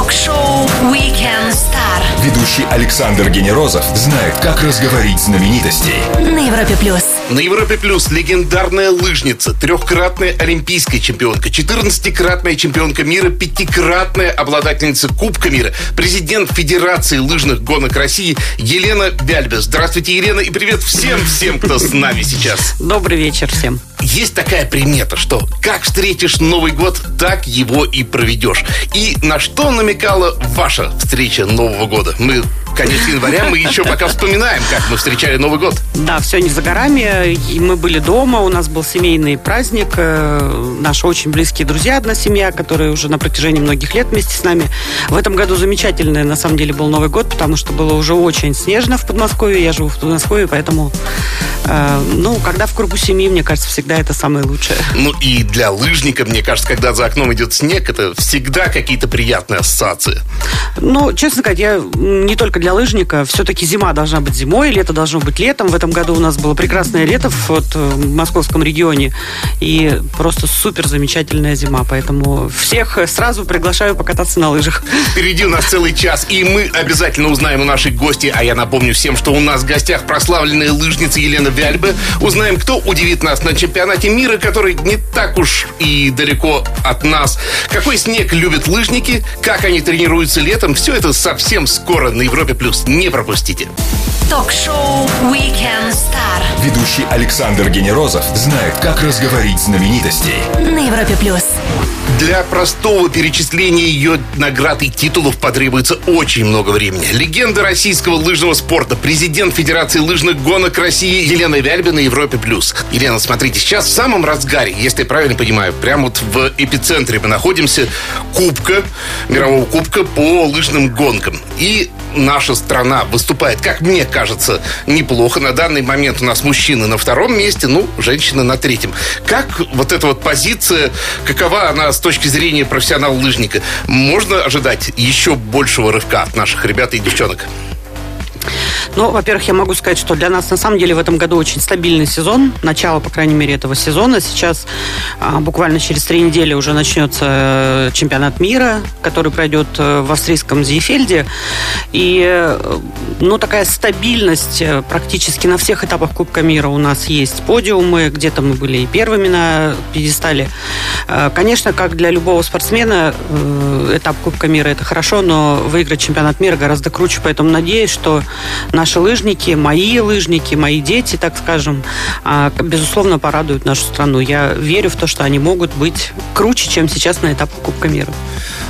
Ток-шоу Weekend Star Ведущий Александр Генерозов знает, как разговорить знаменитостей. на Европе плюс. На Европе Плюс легендарная лыжница, трехкратная олимпийская чемпионка, 14-кратная чемпионка мира, пятикратная обладательница Кубка мира, президент Федерации лыжных гонок России Елена Бяльбе. Здравствуйте, Елена, и привет всем-всем, кто с нами сейчас. Добрый вечер всем. Есть такая примета, что как встретишь Новый год, так его и проведешь. И на что намекала ваша встреча Нового года? Мы конец января, мы еще пока вспоминаем, как мы встречали Новый год. Да, все не за горами. И мы были дома, у нас был семейный праздник. э, Наши очень близкие друзья, одна семья, которые уже на протяжении многих лет вместе с нами. В этом году замечательный, на самом деле, был Новый год, потому что было уже очень снежно в Подмосковье. Я живу в Подмосковье, поэтому, ну, когда в кругу семьи, мне кажется, всегда это самое лучшее. Ну и для лыжника, мне кажется, когда за окном идет снег, это всегда какие-то приятные ассоциации. Ну, честно сказать, я не только для лыжника. Все-таки зима должна быть зимой, лето должно быть летом. В этом году у нас было прекрасное лето в, вот, э, в московском регионе. И просто супер замечательная зима. Поэтому всех э, сразу приглашаю покататься на лыжах. Впереди у нас целый час, и мы обязательно узнаем у нашей гости, а я напомню всем, что у нас в гостях прославленная лыжница Елена Вяльбе. Узнаем, кто удивит нас на чемпионате мира, который не так уж и далеко от нас. Какой снег любят лыжники, как они тренируются летом. Все это совсем скоро на Европе+. плюс. Не пропустите. Ток-шоу Weekend Star Ведущий Александр Генерозов знает, как разговорить знаменитостей. на Европе плюс. Для простого перечисления ее наград и титулов потребуется очень много времени. Легенда российского лыжного спорта, президент Федерации лыжных гонок России Елена Вяльбина на Европе+. плюс. Елена, смотрите, сейчас в самом разгаре, если я правильно понимаю, прямо вот в эпицентре мы находимся Кубка, мирового Кубка по лыжным гонкам. И наша страна выступает, как мне кажется, неплохо. На данный момент у нас мужчины на втором месте, ну, женщины на третьем. Как вот эта вот позиция, какова она с точки зрения профессионал-лыжника? Можно ожидать еще большего рывка от наших ребят и девчонок? Ну, во-первых, я могу сказать, что для нас на самом деле в этом году очень стабильный сезон. Начало, по крайней мере, этого сезона. Сейчас а, буквально через три недели уже начнется э, чемпионат мира, который пройдет э, в австрийском Зиефельде. И, э, ну, такая стабильность практически на всех этапах Кубка мира у нас есть подиумы. Где-то мы были и первыми на пьедестале. Конечно, как для любого спортсмена, этап Кубка мира это хорошо, но выиграть чемпионат мира гораздо круче. Поэтому надеюсь, что наши лыжники, мои лыжники, мои дети, так скажем, а, безусловно, порадуют нашу страну. Я верю в то, что они могут быть круче, чем сейчас на этапе Кубка мира.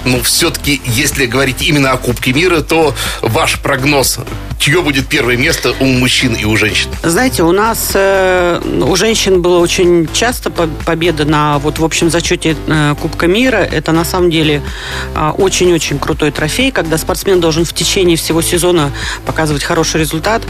Но все-таки, если говорить именно о Кубке мира, то ваш прогноз, чье будет первое место у мужчин и у женщин? Знаете, у нас э, у женщин было очень часто по- победа на вот в общем зачете э, Кубка мира. Это на самом деле а, очень-очень крутой трофей, когда спортсмен должен в течение всего сезона показывать хороший результат.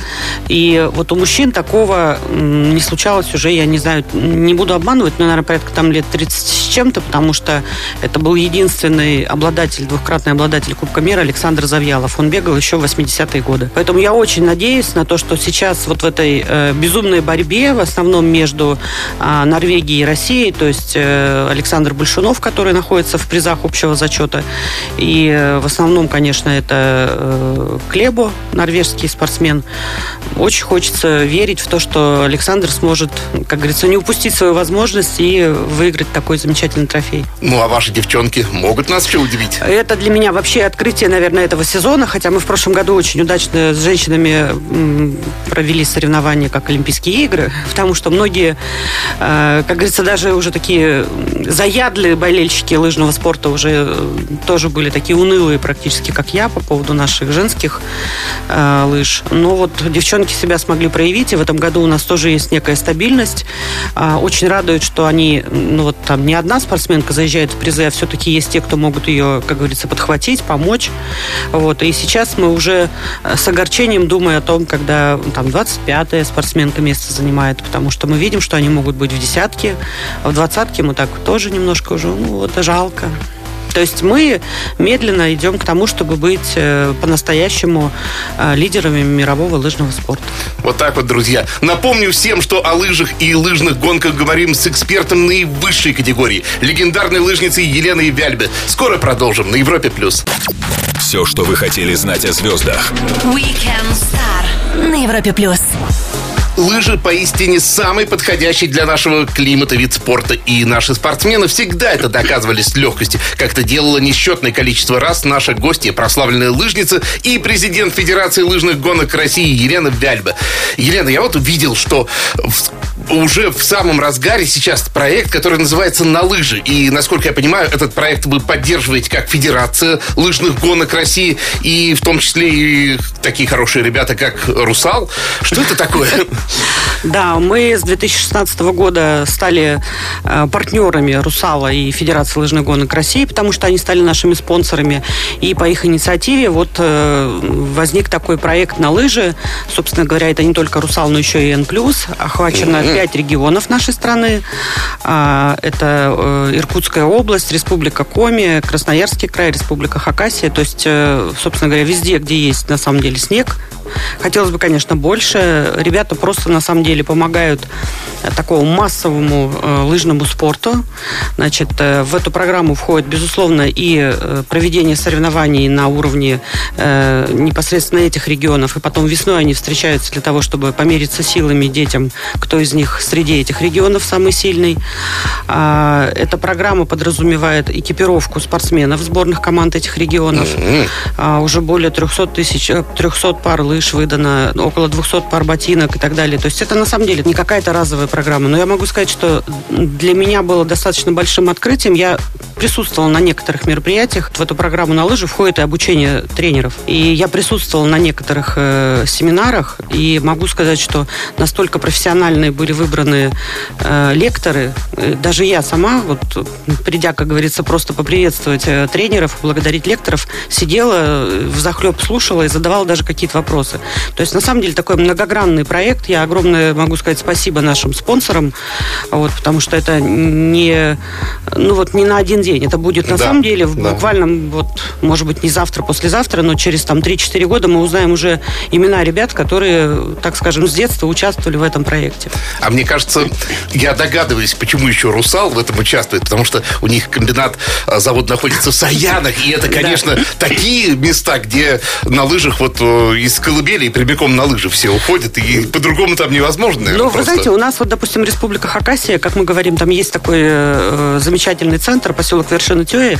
И вот у мужчин такого не случалось уже, я не знаю, не буду обманывать, но, наверное, порядка там лет 30 с чем-то, потому что это был единственный обладатель, двухкратный обладатель Кубка мира Александр Завьялов. Он бегал еще в 80-е годы. Поэтому я очень надеюсь на то, что сейчас вот в этой э, безумной борьбе, в основном между а, Норвегией и Россией, то есть э, Александр Большунов, который находится в призах общего зачета, и э, в основном, конечно, это э, Клебо, норвежский спортсмен. Очень хочется верить в то, что Александр сможет, как говорится, не упустить свою возможность и выиграть такой замечательный трофей. Ну, а ваши девчонки могут нас еще удивить? Это для меня вообще открытие, наверное, этого сезона, хотя мы в прошлом году очень удачно с женщинами провели соревнования как Олимпийские игры, потому что многие, э, как говорится, даже уже такие заядлые болельщики лыжного спорта уже э, тоже были такие унылые практически, как я, по поводу наших женских э, лыж. Но вот девчонки себя смогли проявить, и в этом году у нас тоже есть некая стабильность. А, Очень радует, что они, ну вот там не одна спортсменка заезжает в призы, а все-таки есть те, кто могут ее, как говорится, подхватить, помочь. Вот. И сейчас мы уже э, с огорчением думаем о том, когда там 25-я спортсменка место занимает, потому что мы видим, что они могут быть в десятке, а в двадцатке мы так тоже немножко уже, ну вот жалко. То есть мы медленно идем к тому, чтобы быть э, по-настоящему э, лидерами мирового лыжного спорта. Вот так вот, друзья. Напомню всем, что о лыжах и лыжных гонках говорим с экспертом наивысшей категории, легендарной лыжницей Еленой Вяльбе. Скоро продолжим на Европе+. плюс. Все, что вы хотели знать о звездах. Weekend Star на Европе плюс. Лыжи поистине самый подходящий для нашего климата вид спорта. И наши спортсмены всегда это доказывали с легкостью. Как это делало несчетное количество раз наша гостья, прославленная лыжница и президент Федерации лыжных гонок России Елена Вяльба. Елена, я вот увидел, что в, уже в самом разгаре сейчас проект, который называется «На лыжи». И, насколько я понимаю, этот проект вы поддерживаете как Федерация лыжных гонок России, и в том числе и такие хорошие ребята, как «Русал». Что это такое? Да, мы с 2016 года стали э, партнерами «Русала» и Федерации лыжных гонок России, потому что они стали нашими спонсорами. И по их инициативе вот э, возник такой проект на лыжи. Собственно говоря, это не только «Русал», но еще и «Н+». Охвачено пять регионов нашей страны. А, это э, Иркутская область, Республика Коми, Красноярский край, Республика Хакасия. То есть, собственно говоря, везде, где есть на самом деле снег, Хотелось бы, конечно, больше. Ребята просто на самом деле помогают такому массовому э, лыжному спорту. Значит, э, в эту программу входит, безусловно, и э, проведение соревнований на уровне э, непосредственно этих регионов. И потом весной они встречаются для того, чтобы помериться силами детям, кто из них среди этих регионов самый сильный. А, эта программа подразумевает экипировку спортсменов сборных команд этих регионов. А, уже более 300 тысяч, 300 пар лыж лыж выдано, около 200 пар ботинок и так далее. То есть это на самом деле не какая-то разовая программа. Но я могу сказать, что для меня было достаточно большим открытием. Я присутствовала на некоторых мероприятиях. В эту программу на лыжи входит и обучение тренеров. И я присутствовала на некоторых э, семинарах. И могу сказать, что настолько профессиональные были выбраны э, лекторы. Э, даже я сама, вот придя, как говорится, просто поприветствовать э, тренеров, благодарить лекторов, сидела, э, в захлеб слушала и задавала даже какие-то вопросы вопросы. То есть, на самом деле, такой многогранный проект. Я огромное могу сказать спасибо нашим спонсорам, вот, потому что это не, ну, вот, не на один день. Это будет, на да, самом деле, в да. буквально, вот, может быть, не завтра, послезавтра, но через там 3-4 года мы узнаем уже имена ребят, которые, так скажем, с детства участвовали в этом проекте. А мне кажется, я догадываюсь, почему еще «Русал» в этом участвует, потому что у них комбинат, а, завод находится в Саянах, и это, конечно, такие места, где на лыжах вот э, из колыбели прямиком на лыжи все уходят, и по-другому там невозможно, наверное, Ну, вы знаете, у нас вот, допустим, Республика Хакасия, как мы говорим, там есть такой э, замечательный центр, поселок Вершина Тёи,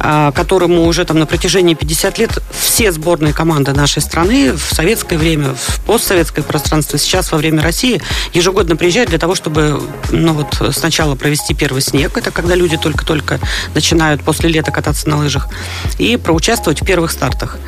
э, которому уже там на протяжении 50 лет все сборные команды нашей страны в советское время, в постсоветское пространство, сейчас во время России ежегодно приезжают для того, чтобы ну, вот, сначала провести первый снег, это когда люди только-только начинают после лета кататься на лыжах, и проучаствовать в первых стартах.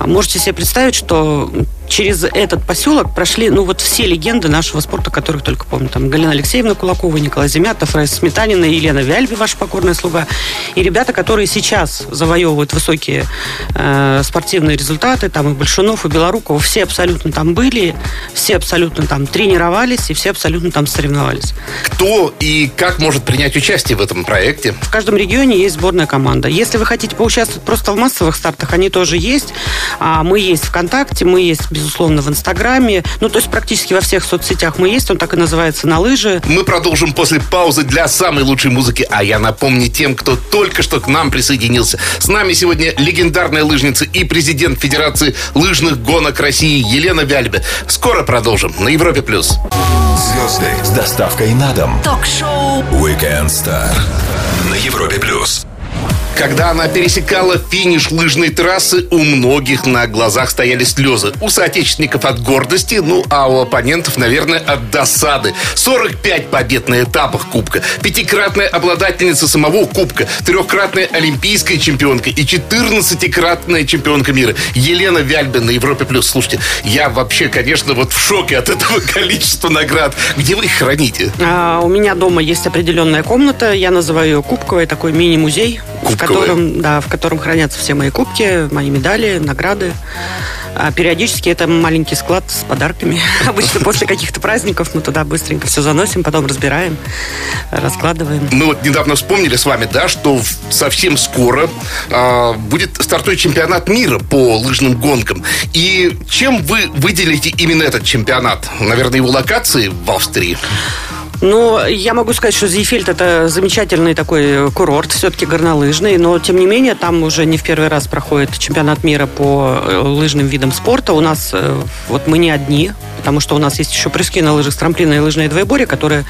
Можете себе представить, что через этот поселок прошли, ну, вот все легенды нашего спорта, которых только помню. Там Галина Алексеевна Кулакова, Николай Земятов, Раиса Сметанина, Елена Вяльби, ваша покорная слуга. И ребята, которые сейчас завоевывают высокие э, спортивные результаты, там и Большунов, и Белорукова, все абсолютно там были, все абсолютно там тренировались, и все абсолютно там соревновались. Кто и как может принять участие в этом проекте? В каждом регионе есть сборная команда. Если вы хотите поучаствовать просто в массовых стартах, они тоже есть. А мы есть ВКонтакте, мы есть, безусловно, в Инстаграме. Ну, то есть практически во всех соцсетях мы есть. Он так и называется «На лыжи». Мы продолжим после паузы для самой лучшей музыки. А я напомню тем, кто только что к нам присоединился. С нами сегодня легендарная лыжница и президент Федерации лыжных гонок России Елена Вяльбе. Скоро продолжим на Европе+. плюс. Звезды с доставкой на дом. Ток-шоу Weekend Star на Европе+. плюс. Когда она пересекала финиш лыжной трассы, у многих на глазах стояли слезы. У соотечественников от гордости, ну а у оппонентов, наверное, от досады. 45 побед на этапах Кубка, пятикратная обладательница самого Кубка, трехкратная олимпийская чемпионка и 14-кратная чемпионка мира. Елена Вяльбин на Европе+. плюс. Слушайте, я вообще, конечно, вот в шоке от этого количества наград. Где вы их храните? А, у меня дома есть определенная комната, я называю ее кубковой, такой мини-музей, в котором, да, в котором хранятся все мои кубки, мои медали, награды. А периодически это маленький склад с подарками. Обычно после каких-то праздников мы туда быстренько все заносим, потом разбираем, раскладываем. Мы вот недавно вспомнили с вами, да, что совсем скоро э, будет стартовый чемпионат мира по лыжным гонкам. И чем вы выделите именно этот чемпионат? Наверное, его локации в Австрии? Ну, я могу сказать, что Зейфельд это замечательный такой курорт, все-таки горнолыжный, но тем не менее там уже не в первый раз проходит чемпионат мира по э, лыжным видам спорта. У нас э, вот мы не одни, потому что у нас есть еще прыжки на лыжах с трамплина и лыжные двоеборье, которые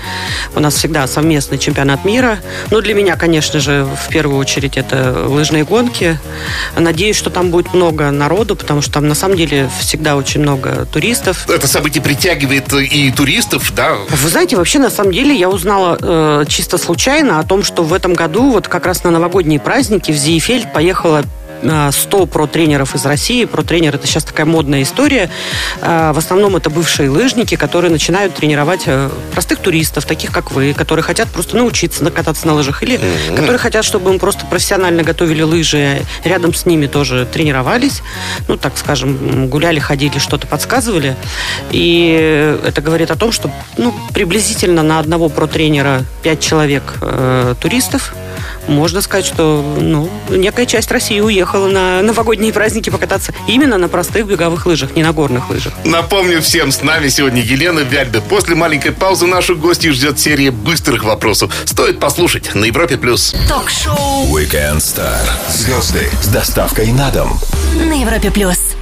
у нас всегда совместный чемпионат мира. Ну, для меня, конечно же, в первую очередь это лыжные гонки. Надеюсь, что там будет много народу, потому что там на самом деле всегда очень много туристов. Это событие притягивает и туристов, да? Вы знаете, вообще на самом самом деле я узнала э, чисто случайно о том, что в этом году вот как раз на новогодние праздники в Зиефельд поехала 100 про-тренеров из России. Про-тренер – это сейчас такая модная история. А, в основном это бывшие лыжники, которые начинают тренировать э, простых туристов, таких как вы, которые хотят просто научиться кататься на лыжах, или mm-hmm. которые хотят, чтобы им просто профессионально готовили лыжи, рядом с ними тоже тренировались, ну, так скажем, гуляли, ходили, что-то подсказывали. И это говорит о том, что ну, приблизительно на одного про-тренера 5 человек э, туристов, можно сказать, что ну, некая часть России уехала на новогодние праздники покататься именно на простых беговых лыжах, не на горных лыжах. Напомню всем, с нами сегодня Елена Вяльбе. После маленькой паузы нашу гостью ждет серия быстрых вопросов. Стоит послушать на Европе+. плюс. Ток-шоу Weekend Star. Звезды с доставкой на дом. на Европе плюс.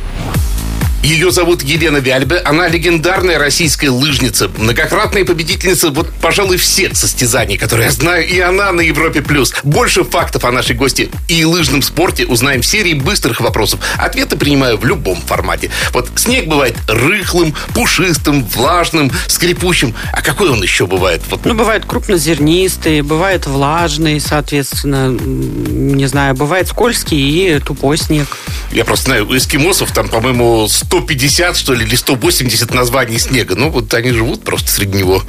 Ее зовут Елена Вяльбе. Она легендарная российская лыжница, многократная победительница, вот, пожалуй, всех состязаний, которые я знаю, и она на Европе+. плюс. Больше фактов о нашей гости и лыжном спорте узнаем в серии быстрых вопросов. Ответы принимаю в любом формате. Вот снег бывает рыхлым, пушистым, влажным, скрипучим. А какой он еще бывает? Вот. Ну, бывает крупнозернистый, бывает влажный, соответственно, не знаю, бывает скользкий и тупой снег. Я просто знаю, у эскимосов там, по-моему, 150, что ли, или 180 названий снега. Ну, вот они живут просто среди него.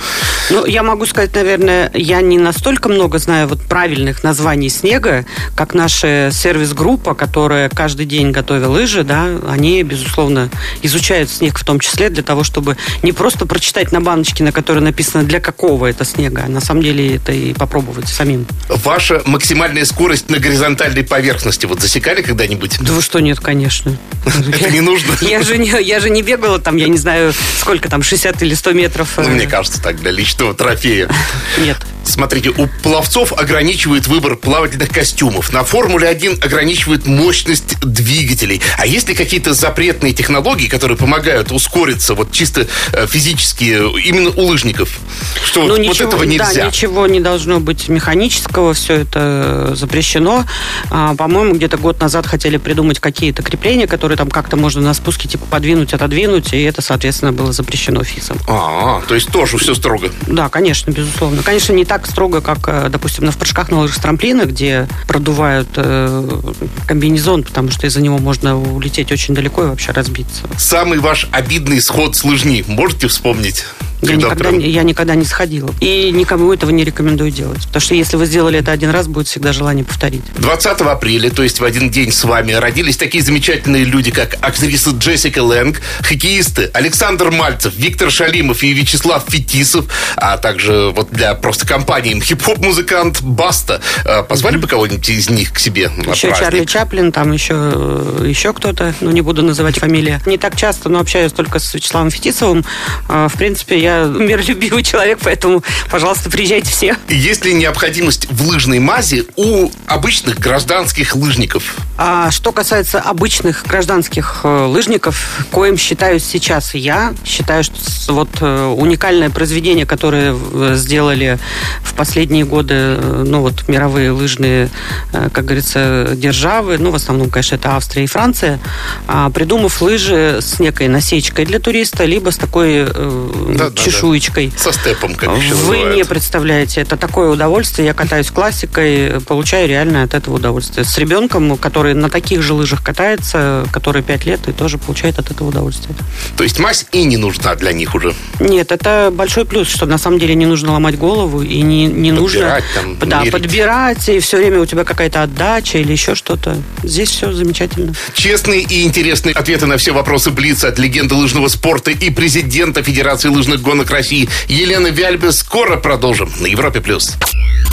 Ну, я могу сказать, наверное, я не настолько много знаю вот правильных названий снега, как наша сервис-группа, которая каждый день готовя лыжи, да, они, безусловно, изучают снег в том числе для того, чтобы не просто прочитать на баночке, на которой написано для какого это снега, а на самом деле это и попробовать самим. Ваша максимальная скорость на горизонтальной поверхности вот засекали когда-нибудь? Да вы что, нет, конечно. Это не нужно. Я же не, я же не бегала там, я не знаю, сколько там, 60 или 100 метров. Ну, мне кажется, так, для личного трофея. Нет. Смотрите, у пловцов ограничивает выбор плавательных костюмов. На Формуле-1 ограничивает мощность двигателей. А есть ли какие-то запретные технологии, которые помогают ускориться вот чисто э, физически именно у лыжников? Что Ну, вот, ничего, вот этого нельзя? Да, ничего не должно быть механического, все это запрещено. А, по-моему, где-то год назад хотели придумать какие-то крепления, которые там как-то можно на спуске типа подвинуть, отодвинуть, и это, соответственно, было запрещено ФИСом. А, то есть тоже все строго. Да, конечно, безусловно. Конечно, не так строго, как, э, допустим, на в прыжках на лыжах с трамплина, где продувают э, комбинезон, потому что из-за него можно улететь очень далеко и вообще разбиться. Самый ваш обидный сход с лыжни можете вспомнить? Я Когда никогда, я никогда не сходила. И никому этого не рекомендую делать. Потому что если вы сделали это один раз, будет всегда желание повторить. 20 апреля, то есть в один день с вами, родились такие замечательные люди, как актриса Джессика Лэнг, хоккеисты Александр Мальцев, Виктор Шалимов и Вячеслав Фетисов, а также вот для просто компании хип-хоп-музыкант Баста. А, Позвали бы кого-нибудь из них к себе на еще праздник? Чарли Чаплин, там еще, э, еще кто-то, ну не буду называть фамилии. Не так часто, но общаюсь только с Вячеславом Фетисовым. А, В принципе, я миролюбивый человек, поэтому, пожалуйста, приезжайте все. Есть ли необходимость в лыжной мазе у обычных гражданских лыжников? А что касается обычных гражданских э, лыжников, коим считаюсь сейчас я, считаю, что вот э, уникальное произведение, которое э, сделали в последние годы, ну вот мировые лыжные, как говорится, державы, ну в основном, конечно, это Австрия и Франция, а, придумав лыжи с некой насечкой для туриста, либо с такой Да-да. Чешуечкой. Со степом, как еще Вы называют. не представляете, это такое удовольствие. Я катаюсь классикой, получаю реально от этого удовольствие. С ребенком, который на таких же лыжах катается, который 5 лет, и тоже получает от этого удовольствие. То есть мазь и не нужна для них уже. Нет, это большой плюс, что на самом деле не нужно ломать голову и не, не нужно Подбирать там, да, мерить. подбирать, и все время у тебя какая-то отдача или еще что-то. Здесь все замечательно. Честные и интересные ответы на все вопросы Блица от легенды лыжного спорта и президента Федерации лыжных гонок России Елены Вяльбе скоро продолжим на Европе+. плюс.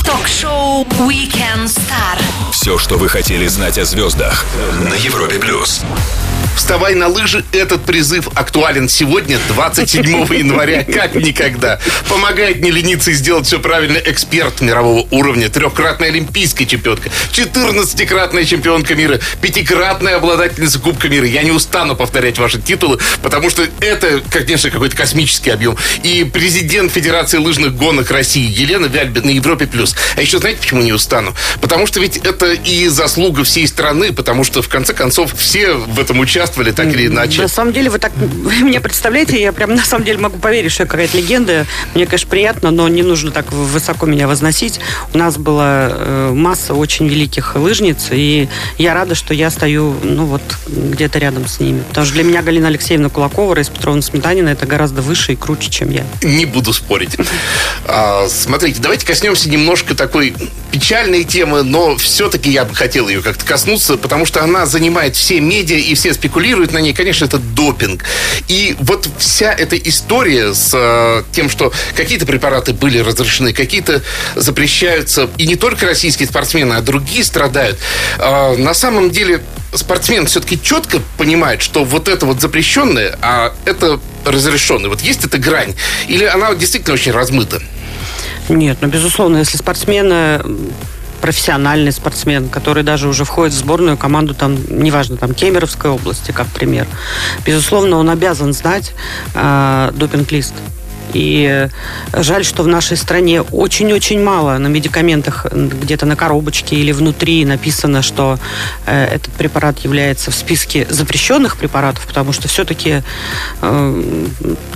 Ток-шоу Weekend Star. Все, что вы хотели знать о звездах на Европе плюс. Вставай на лыжи. Этот призыв актуален сегодня, 27 января, как никогда. Помогает не лениться и сделать все правильно эксперт мирового уровня, трехкратная олимпийская чемпионка, 14-кратная чемпионка мира, пятикратная обладательница Кубка мира. Я не устану повторять ваши титулы, потому что это, конечно, какой-то космический объем. И президент Федерации лыжных гонок России Елена Вяльбин на Европе+. плюс. А еще знаете, почему не устану? Потому что ведь это и заслуга всей страны, потому что, в конце концов, все в этом участвовали, так или иначе. На самом деле, вы так вы меня представляете, я прям на самом деле могу поверить, что я какая-то легенда. Мне, конечно, приятно, но не нужно так высоко меня возносить. У нас была э, масса очень великих лыжниц, и я рада, что я стою, ну вот, где-то рядом с ними. Потому что для меня Галина Алексеевна Кулакова, Раиса Петровна Сметанина это гораздо выше и круче, чем я. Не буду спорить. А, смотрите, давайте коснемся немножко такой печальной темы, но все-таки я бы хотел ее как-то коснуться, потому что она занимает все медиа и все спекулируют на ней. Конечно, это допинг. И вот вся эта история с э, тем, что какие-то препараты были разрешены, какие-то запрещаются, и не только российские спортсмены, а другие страдают. Э, на самом деле спортсмен все-таки четко понимает, что вот это вот запрещенное, а это разрешенное. Вот есть эта грань? Или она действительно очень размыта? Нет, ну, безусловно, если спортсмен профессиональный спортсмен, который даже уже входит в сборную команду, там, неважно, там, Кемеровской области, как пример, безусловно, он обязан знать э, допинг-лист. И жаль, что в нашей стране очень-очень мало на медикаментах, где-то на коробочке или внутри написано, что э, этот препарат является в списке запрещенных препаратов, потому что все-таки э,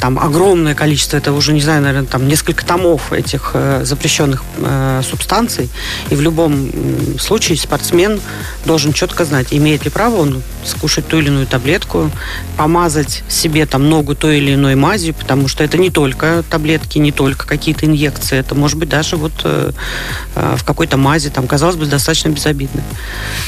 там огромное количество, это уже, не знаю, наверное, там несколько томов этих э, запрещенных э, субстанций. И в любом случае спортсмен должен четко знать, имеет ли право он скушать ту или иную таблетку, помазать себе там ногу той или иной мазью, потому что это не только таблетки, не только какие-то инъекции, это может быть даже вот э, э, в какой-то мази, там, казалось бы, достаточно безобидно.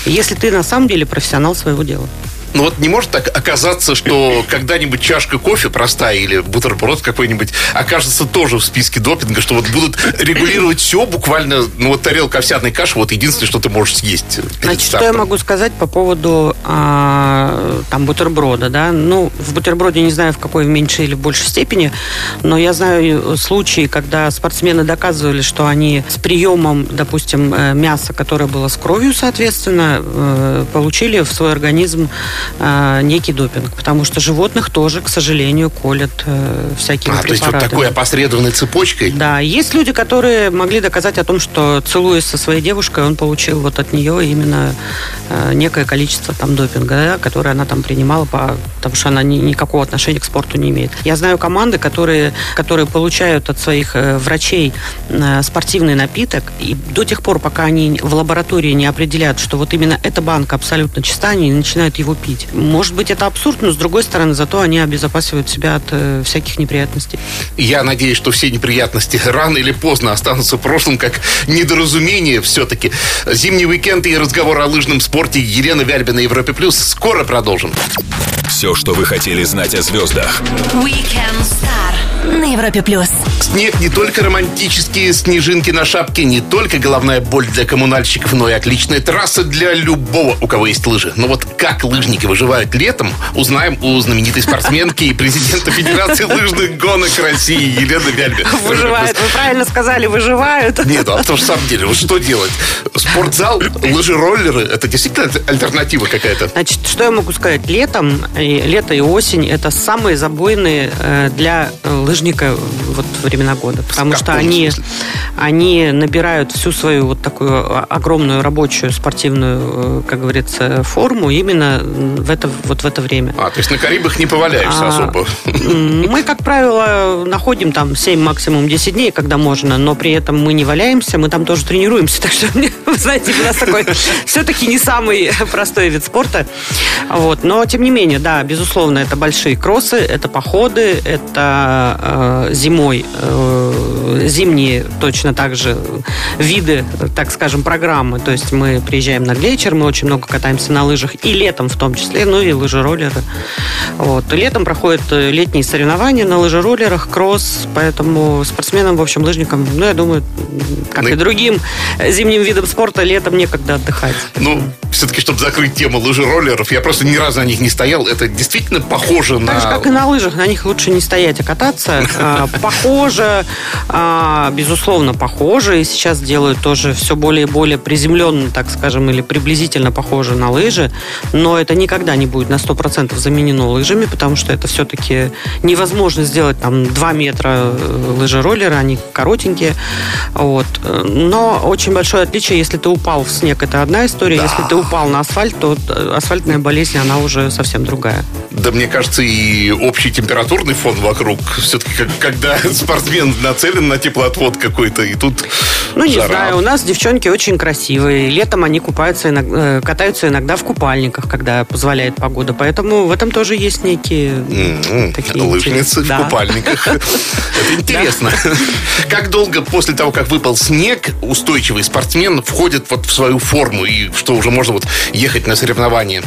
Если ты на самом деле профессионал своего дела. Ну вот не может так оказаться, что когда-нибудь чашка кофе простая или бутерброд какой-нибудь окажется тоже в списке допинга, что вот будут регулировать все буквально, ну вот тарелка овсяной каши, вот единственное, что ты можешь съесть. Значит, что я стартом. могу сказать по поводу а, там бутерброда, да? Ну, в бутерброде не знаю в какой в меньшей или в большей степени, но я знаю случаи, когда спортсмены доказывали, что они с приемом, допустим, э, мяса, которое было с кровью, соответственно, э, получили в свой организм э, некий допинг, потому что животных тоже, к сожалению, колят э, всякими А, то есть вот препаратами. такой опосредованной цепочкой. Да, есть люди, которые могли доказать о том, что целуясь со своей девушкой, он получил вот от нее именно э, некое количество там допинга, да, которое она там принимала, по, потому что она ни- никакого отношения к спорту не имеет. Я знаю команды, которые, которые получают от своих э, врачей э, спортивный напиток, и до тех пор, пока они в лаборатории не определят, что вот именно эта банка абсолютно чиста, они начинают его пить. Может быть, это абсурд, но с другой стороны, зато они обезопасивают себя от э, всяких неприятностей. Я надеюсь, что все неприятности рано или поздно останутся в прошлом, как недоразумение все-таки. Зимний уикенд и разговор о лыжном спорте Елена Вяльбина Европе Плюс. Скоро продолжим. Все, что вы хотели знать о звездах. Weekend Star. На Европе плюс. Снег не только романтические снежинки на шапке, не только головная боль для коммунальщиков, но и отличная трасса для любого, у кого есть лыжи. Но вот как лыжники выживают летом, узнаем у знаменитой спортсменки и президента Федерации лыжных гонок России Елены Вяльбин. Выживают. Вы правильно сказали, выживают. Нет, а в самом деле, вот что делать? Спортзал, лыжи-роллеры, это действительно альтернатива какая-то? Значит, что я могу сказать? Летом, и лето и осень – это самые забойные э, для э, лыжника вот времена года. Потому В что они, смысле? они набирают всю свою вот такую о- огромную рабочую спортивную, э, как говорится, форму именно в это, вот в это время. А, то есть на Карибах не поваляешься А, особо. Мы, как правило, находим там 7, максимум 10 дней, когда можно, но при этом мы не валяемся, мы там тоже тренируемся. Так что, вы знаете, у нас такой все-таки не самый простой вид спорта. Вот. Но, тем не менее, да, безусловно, это большие кроссы, это походы, это зимой, э, зимние точно так же виды, так скажем, программы. То есть мы приезжаем на глечер, мы очень много катаемся на лыжах, и летом в том числе, ну и лыжероллеры. Вот. И летом проходят э, летние соревнования на лыжероллерах, кросс, поэтому спортсменам, в общем, лыжникам, ну, я думаю, как Ну, и другим э, зимним видам спорта, летом некогда отдыхать. Ну, все-таки, чтобы закрыть тему лыжероллеров, я просто ни разу на них не стоял. Это действительно похоже Так же, на... как и на лыжах, на них лучше не стоять, а кататься. А, Похоже, а, безусловно, похоже. И сейчас делают тоже все более и более приземленно, так скажем, или приблизительно похоже на лыжи. Но это никогда не будет на 100% заменено лыжами, потому что это все-таки невозможно сделать там 2 метра э, лыжероллера, они коротенькие. Вот. Но очень большое отличие, если ты упал в снег, это одна история. Если ты упал на асфальт, то асфальтная болезнь, она уже совсем другая. Да, мне кажется, и общий температурный фон вокруг. Все-таки, когда спортсмен нацелен на теплоотвод какой-то, и тут Ну, не жара. знаю, у нас девчонки очень красивые. Летом они купаются, иногда, э, катаются иногда в купальниках, когда позволяет погода. Поэтому в этом тоже есть некие М, такие Лыжницы в Да. купальниках. Это интересно. Как долго после того, как выпал снег, устойчивый спортсмен входит вот в свою форму и что уже можно вот ехать на соревнования?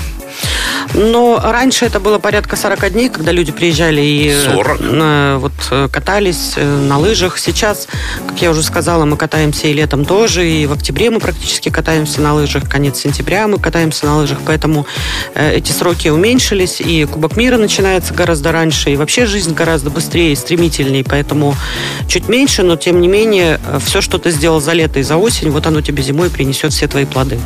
Но раньше это было порядка 40 дней, когда люди приезжали и э, 40? э, вот э, катались э, на лыжах. Сейчас, как я уже сказала, мы катаемся и летом тоже, и в октябре мы практически катаемся на лыжах, конец сентября мы катаемся на лыжах, поэтому эти сроки уменьшились, и Кубок мира начинается гораздо раньше, и вообще жизнь гораздо быстрее и стремительнее, поэтому чуть меньше, но тем не менее все, что ты сделал за лето и за осень, вот оно тебе зимой принесет все твои плоды.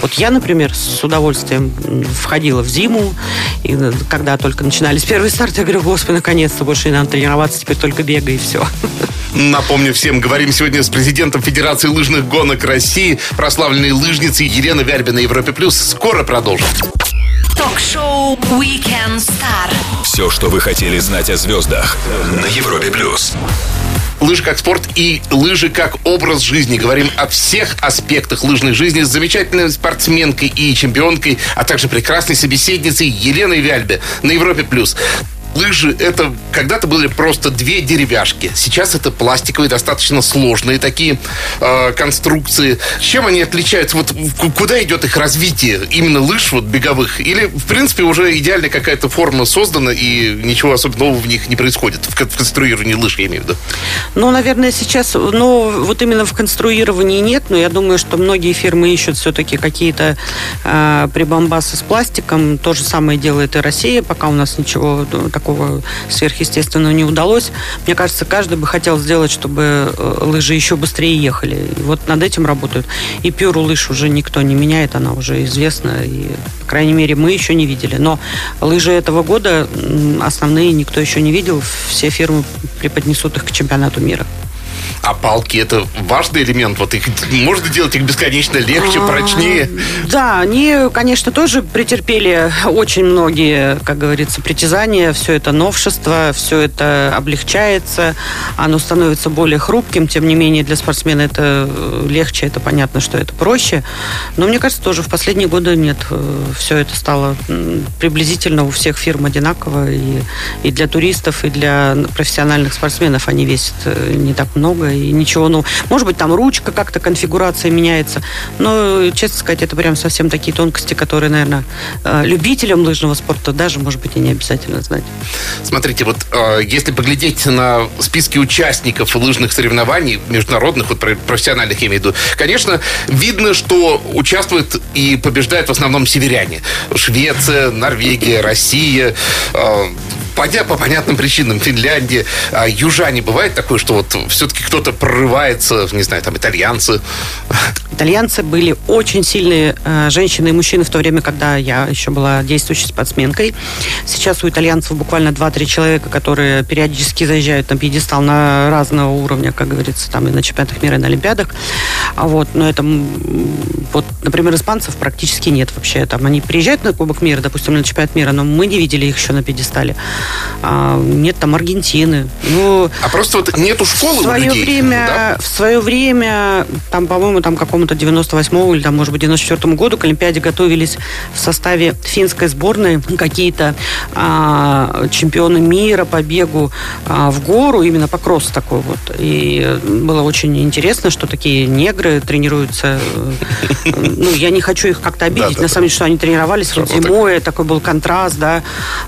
Вот я, например, с удовольствием м, входила в зиму, и э, когда только начинались первые старты, я говорю, господи, наконец-то больше не надо тренироваться, теперь только бегай и все. Напомню всем, говорим сегодня с президентом Федерации лыжных гонок России, прославленной лыжницей Еленой Вярбиной Европе Плюс. Скоро продолжим. Ток-шоу Weekend Star. Все, что вы хотели знать о звездах на Европе плюс. Лыжи как спорт и лыжи как образ жизни. Говорим о всех аспектах лыжной жизни с замечательной спортсменкой и чемпионкой, а также прекрасной собеседницей Еленой Вяльбе на Европе+. плюс. Лыжи это когда-то были просто две деревяшки. Сейчас это пластиковые, достаточно сложные такие э, конструкции. Чем они отличаются? Вот куда идет их развитие? Именно лыж вот беговых? Или, в принципе, уже идеальная какая-то форма создана и ничего особенного в них не происходит? В кон- в конструировании лыж, я имею в виду. Ну, наверное, сейчас, ну, вот именно в конструировании нет, но я думаю, что многие фирмы ищут все-таки какие-то э, прибамбасы с пластиком. То же самое делает и Россия, пока у нас ничего ну, такого сверхъестественного не удалось. Мне кажется, каждый бы хотел сделать, чтобы э, лыжи еще быстрее ехали. И вот над этим работают. И пюру лыж уже никто не меняет, она уже известна, и, по крайней мере, мы еще не видели. Но лыжи этого года основные никто еще не видел. Все фирмы преподнесут их к чемпионату мира. А палки это важный элемент. Вот их можно делать их бесконечно легче, А, прочнее. Да, они, конечно, тоже претерпели очень многие, как говорится, притязания. Все это новшество, все это облегчается, оно становится более хрупким. Тем не менее, для спортсмена это э, легче, это понятно, что это проще. Но мне кажется, тоже в последние годы нет. Все это стало приблизительно у всех фирм одинаково. И, и для туристов, и для профессиональных спортсменов они весят э, не так много. И ничего, ну, может быть, там ручка как-то, конфигурация меняется. Но, честно сказать, это прям совсем такие тонкости, которые, наверное, э, любителям лыжного спорта даже, может быть, и не обязательно знать. Смотрите, вот э, если поглядеть на списки участников лыжных соревнований, международных, вот про- профессиональных, я имею в виду, конечно, видно, что участвуют и побеждают в основном северяне. Швеция, Норвегия, Россия. Пойдя по понятным причинам, Финляндия, а южане, бывает такое, что вот все-таки кто-то прорывается, не знаю, там, итальянцы? Итальянцы были очень сильные э, женщины и мужчины в то время, когда я еще была действующей спортсменкой. Сейчас у итальянцев буквально 2-3 человека, которые периодически заезжают на пьедестал на разного уровня, как говорится, там и на чемпионатах мира, и на Олимпиадах. А вот, но это, вот, например, испанцев практически нет вообще. Там они приезжают на Кубок мира, допустим, на чемпионат мира, но мы не видели их еще на пьедестале. А, нет там Аргентины. Ну, а просто вот нету школы в свое у людей, время, да? В свое время, там, по-моему, там какому-то 98 или, там, может быть, 94 году к Олимпиаде готовились в составе финской сборной какие-то а, чемпионы мира по бегу а, в гору, именно по кроссу такой вот. И было очень интересно, что такие негры тренируются. Ну, я не хочу их как-то обидеть, на самом деле, что они тренировались зимой, такой был контраст, да.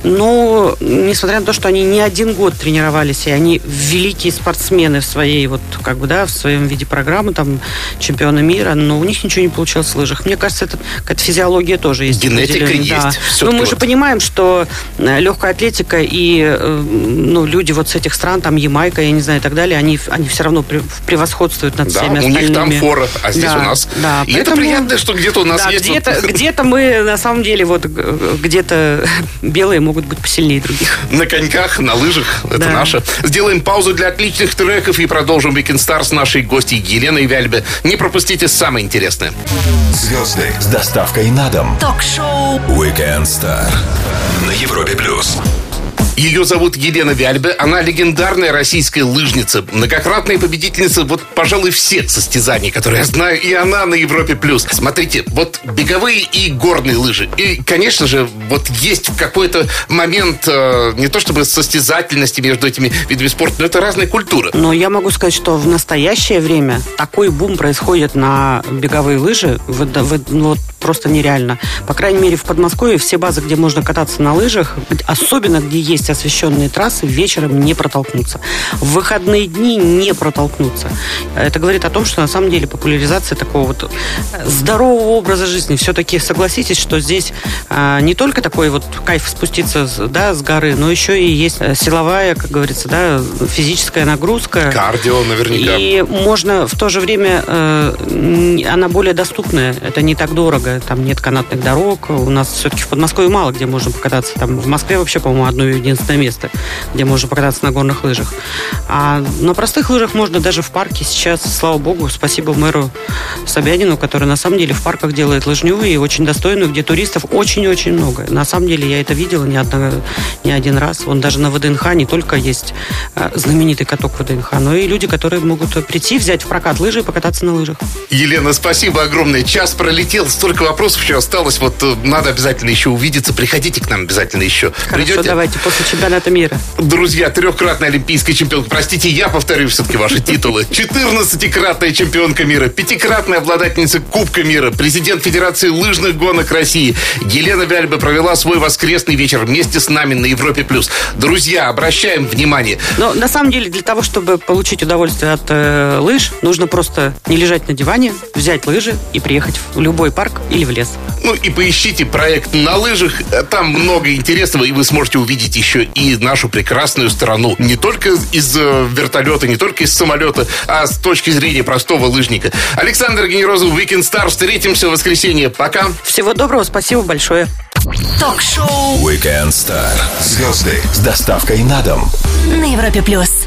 Но, несмотря на то, что они не один год тренировались, и они великие спортсмены в своей вот, как бы, да, в своем виде программы, там, чемпионы мира, но у них ничего не получилось в лыжах. Мне кажется, это какая-то физиология тоже есть. Генетика есть. Да. Ну, мы вот. же понимаем, что э, легкая атлетика и э, ну, люди вот с этих стран, там Ямайка, я не знаю, и так далее, они, они все равно превосходствуют над да, всеми у остальными. них там фора, а здесь да, у нас. Да, и поэтому, это приятно, что где-то у нас да, есть... Где-то, вот... где-то мы, на самом деле, вот где-то белые могут быть посильнее других. На коньках, на лыжах, это да. наше. Сделаем паузу для отличных треков и продолжим Weekend Star с нашей гостьей Еленой Вяльбе. Не пропустите самое интересное. Звезды с доставкой на дом. Ток-шоу Weekend Star на Европе плюс. Ее зовут Елена Вяльбе. Она легендарная российская лыжница, многократная победительница, вот, пожалуй, всех состязаний, которые я знаю, и она на Европе+. плюс. Смотрите, вот беговые и горные лыжи. И, конечно же, вот есть какой-то момент, э, не то чтобы состязательности между этими видами спорта, но это разные культуры. Но я могу сказать, что в настоящее время такой бум происходит на беговые лыжи, в, в, ну, вот просто нереально. По крайней мере, в Подмосковье все базы, где можно кататься на лыжах, особенно где есть есть освещенные трассы, вечером не протолкнуться. В выходные дни не протолкнуться. Это говорит о том, что на самом деле популяризация такого вот здорового образа жизни. Все-таки согласитесь, что здесь а, не только такой вот кайф спуститься да, с горы, но еще и есть силовая, как говорится, да, физическая нагрузка. Кардио наверняка. И можно в то же время, э, она более доступная. Это не так дорого. Там нет канатных дорог. У нас все-таки в Подмосковье мало где можно покататься. Там в Москве вообще, по-моему, одно единственное единственное место, где можно покататься на горных лыжах. А на простых лыжах можно даже в парке сейчас, слава богу, спасибо мэру Собянину, который на самом деле в парках делает лыжню и очень достойную, где туристов очень-очень много. На самом деле я это видела не, одна, не один раз. Он даже на ВДНХ не только есть а, знаменитый каток ВДНХ, но и люди, которые могут прийти, взять в прокат лыжи и покататься на лыжах. Елена, спасибо огромное. Час пролетел, столько вопросов еще осталось. Вот э, надо обязательно еще увидеться. Приходите к нам обязательно еще. Хорошо, Придете? давайте после чемпионата мира. Друзья, трехкратная олимпийская чемпионка. Простите, я повторю все-таки ваши титулы. 14-кратная чемпионка мира, пятикратная обладательница Кубка мира, президент Федерации лыжных гонок России. Елена Вяльба провела свой воскресный вечер вместе с нами на Европе+. плюс. Друзья, обращаем внимание. Но на самом деле для того, чтобы получить удовольствие от э, лыж, нужно просто не лежать на диване, взять лыжи и приехать в любой парк или в лес. Ну и поищите проект на лыжах. Там много интересного, и вы сможете увидеть еще и нашу прекрасную страну. Не только из э, вертолета, не только из самолета, а с точки зрения простого лыжника. Александр Генерозов, Weekend Star. Встретимся в воскресенье. Пока. Всего доброго, спасибо большое. Ток-шоу Weekend Star. Звезды с доставкой на дом. На Европе плюс.